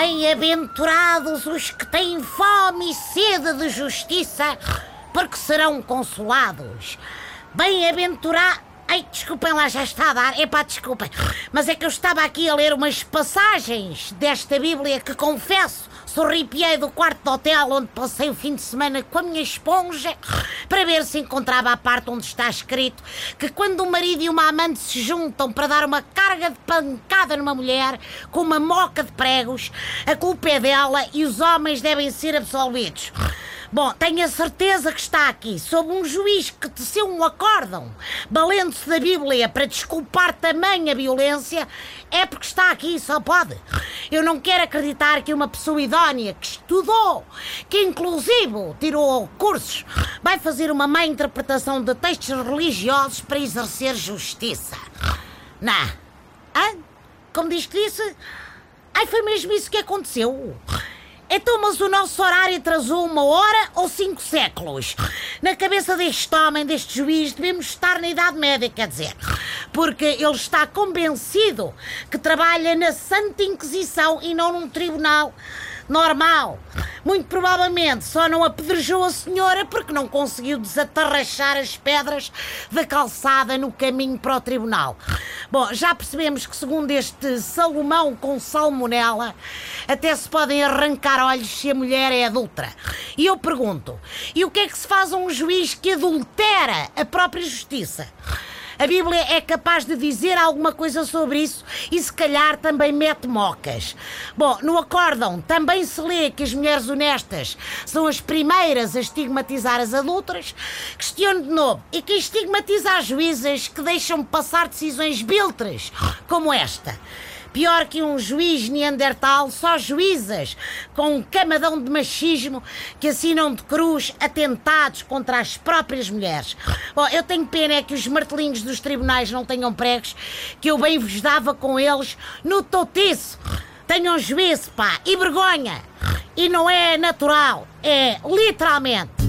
Bem-aventurados os que têm fome e sede de justiça, porque serão consolados. Bem-aventurados. Ai, desculpem lá, já está a dar. Epá, desculpem. Mas é que eu estava aqui a ler umas passagens desta Bíblia que confesso, sorripiei do quarto de hotel onde passei o fim de semana com a minha esponja para ver se encontrava a parte onde está escrito que quando um marido e uma amante se juntam para dar uma carga de pancada numa mulher com uma moca de pregos, a culpa é dela e os homens devem ser absolvidos. Bom, tenho a certeza que está aqui, sob um juiz que teceu um acórdão, valendo-se da Bíblia para desculpar tamanha violência, é porque está aqui, só pode. Eu não quero acreditar que uma pessoa idónea, que estudou, que inclusive tirou cursos, vai fazer uma má interpretação de textos religiosos para exercer justiça. Não. Hã? Como diz que disse? Ai, foi mesmo isso que aconteceu. Então, mas o nosso horário atrasou uma hora ou cinco séculos? Na cabeça deste homem, deste juiz, devemos estar na Idade Média, quer dizer. Porque ele está convencido que trabalha na Santa Inquisição e não num tribunal normal. Muito provavelmente só não apedrejou a senhora porque não conseguiu desatarrachar as pedras da calçada no caminho para o tribunal. Bom, já percebemos que, segundo este Salomão com salmonela, até se podem arrancar olhos se a mulher é adulta. E eu pergunto: e o que é que se faz a um juiz que adultera a própria justiça? A Bíblia é capaz de dizer alguma coisa sobre isso e se calhar também mete mocas. Bom, no acórdão também se lê que as mulheres honestas são as primeiras a estigmatizar as adultas. Questiono de novo, e quem estigmatiza as juízas que deixam passar decisões biltres como esta? Pior que um juiz neandertal, só juízas com um camadão de machismo que assinam de cruz atentados contra as próprias mulheres. Bom, eu tenho pena é que os martelinhos dos tribunais não tenham pregos, que eu bem vos dava com eles no totiço. Tenham juízo, pá, e vergonha. E não é natural, é literalmente.